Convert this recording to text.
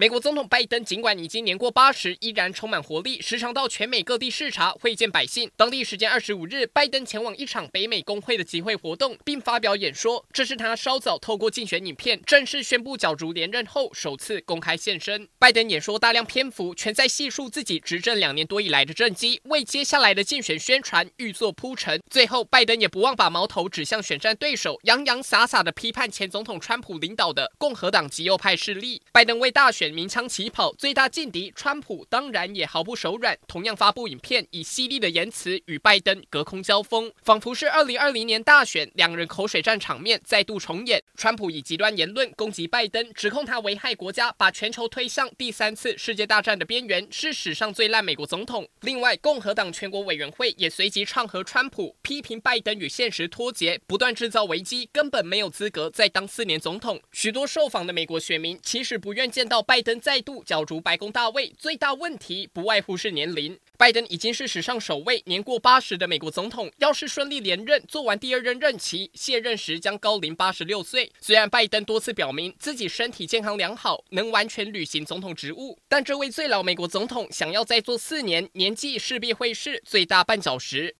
美国总统拜登尽管已经年过八十，依然充满活力，时常到全美各地视察会见百姓。当地时间二十五日，拜登前往一场北美工会的集会活动，并发表演说。这是他稍早透过竞选影片正式宣布角逐连任后首次公开现身。拜登演说大量篇幅全在细述自己执政两年多以来的政绩，为接下来的竞选宣传预做铺陈。最后，拜登也不忘把矛头指向选战对手，洋洋洒洒地批判前总统川普领导的共和党极右派势力。拜登为大选。鸣枪起跑，最大劲敌川普当然也毫不手软，同样发布影片，以犀利的言辞与拜登隔空交锋，仿佛是二零二零年大选两人口水战场面再度重演。川普以极端言论攻击拜登，指控他危害国家，把全球推向第三次世界大战的边缘，是史上最烂美国总统。另外，共和党全国委员会也随即唱和川普，批评拜登与现实脱节，不断制造危机，根本没有资格再当四年总统。许多受访的美国选民其实不愿见到拜登再度角逐白宫大位，最大问题不外乎是年龄。拜登已经是史上首位年过八十的美国总统，要是顺利连任，做完第二任任期，卸任时将高龄八十六岁。虽然拜登多次表明自己身体健康良好，能完全履行总统职务，但这位最老美国总统想要再做四年，年纪势必会是最大绊脚石。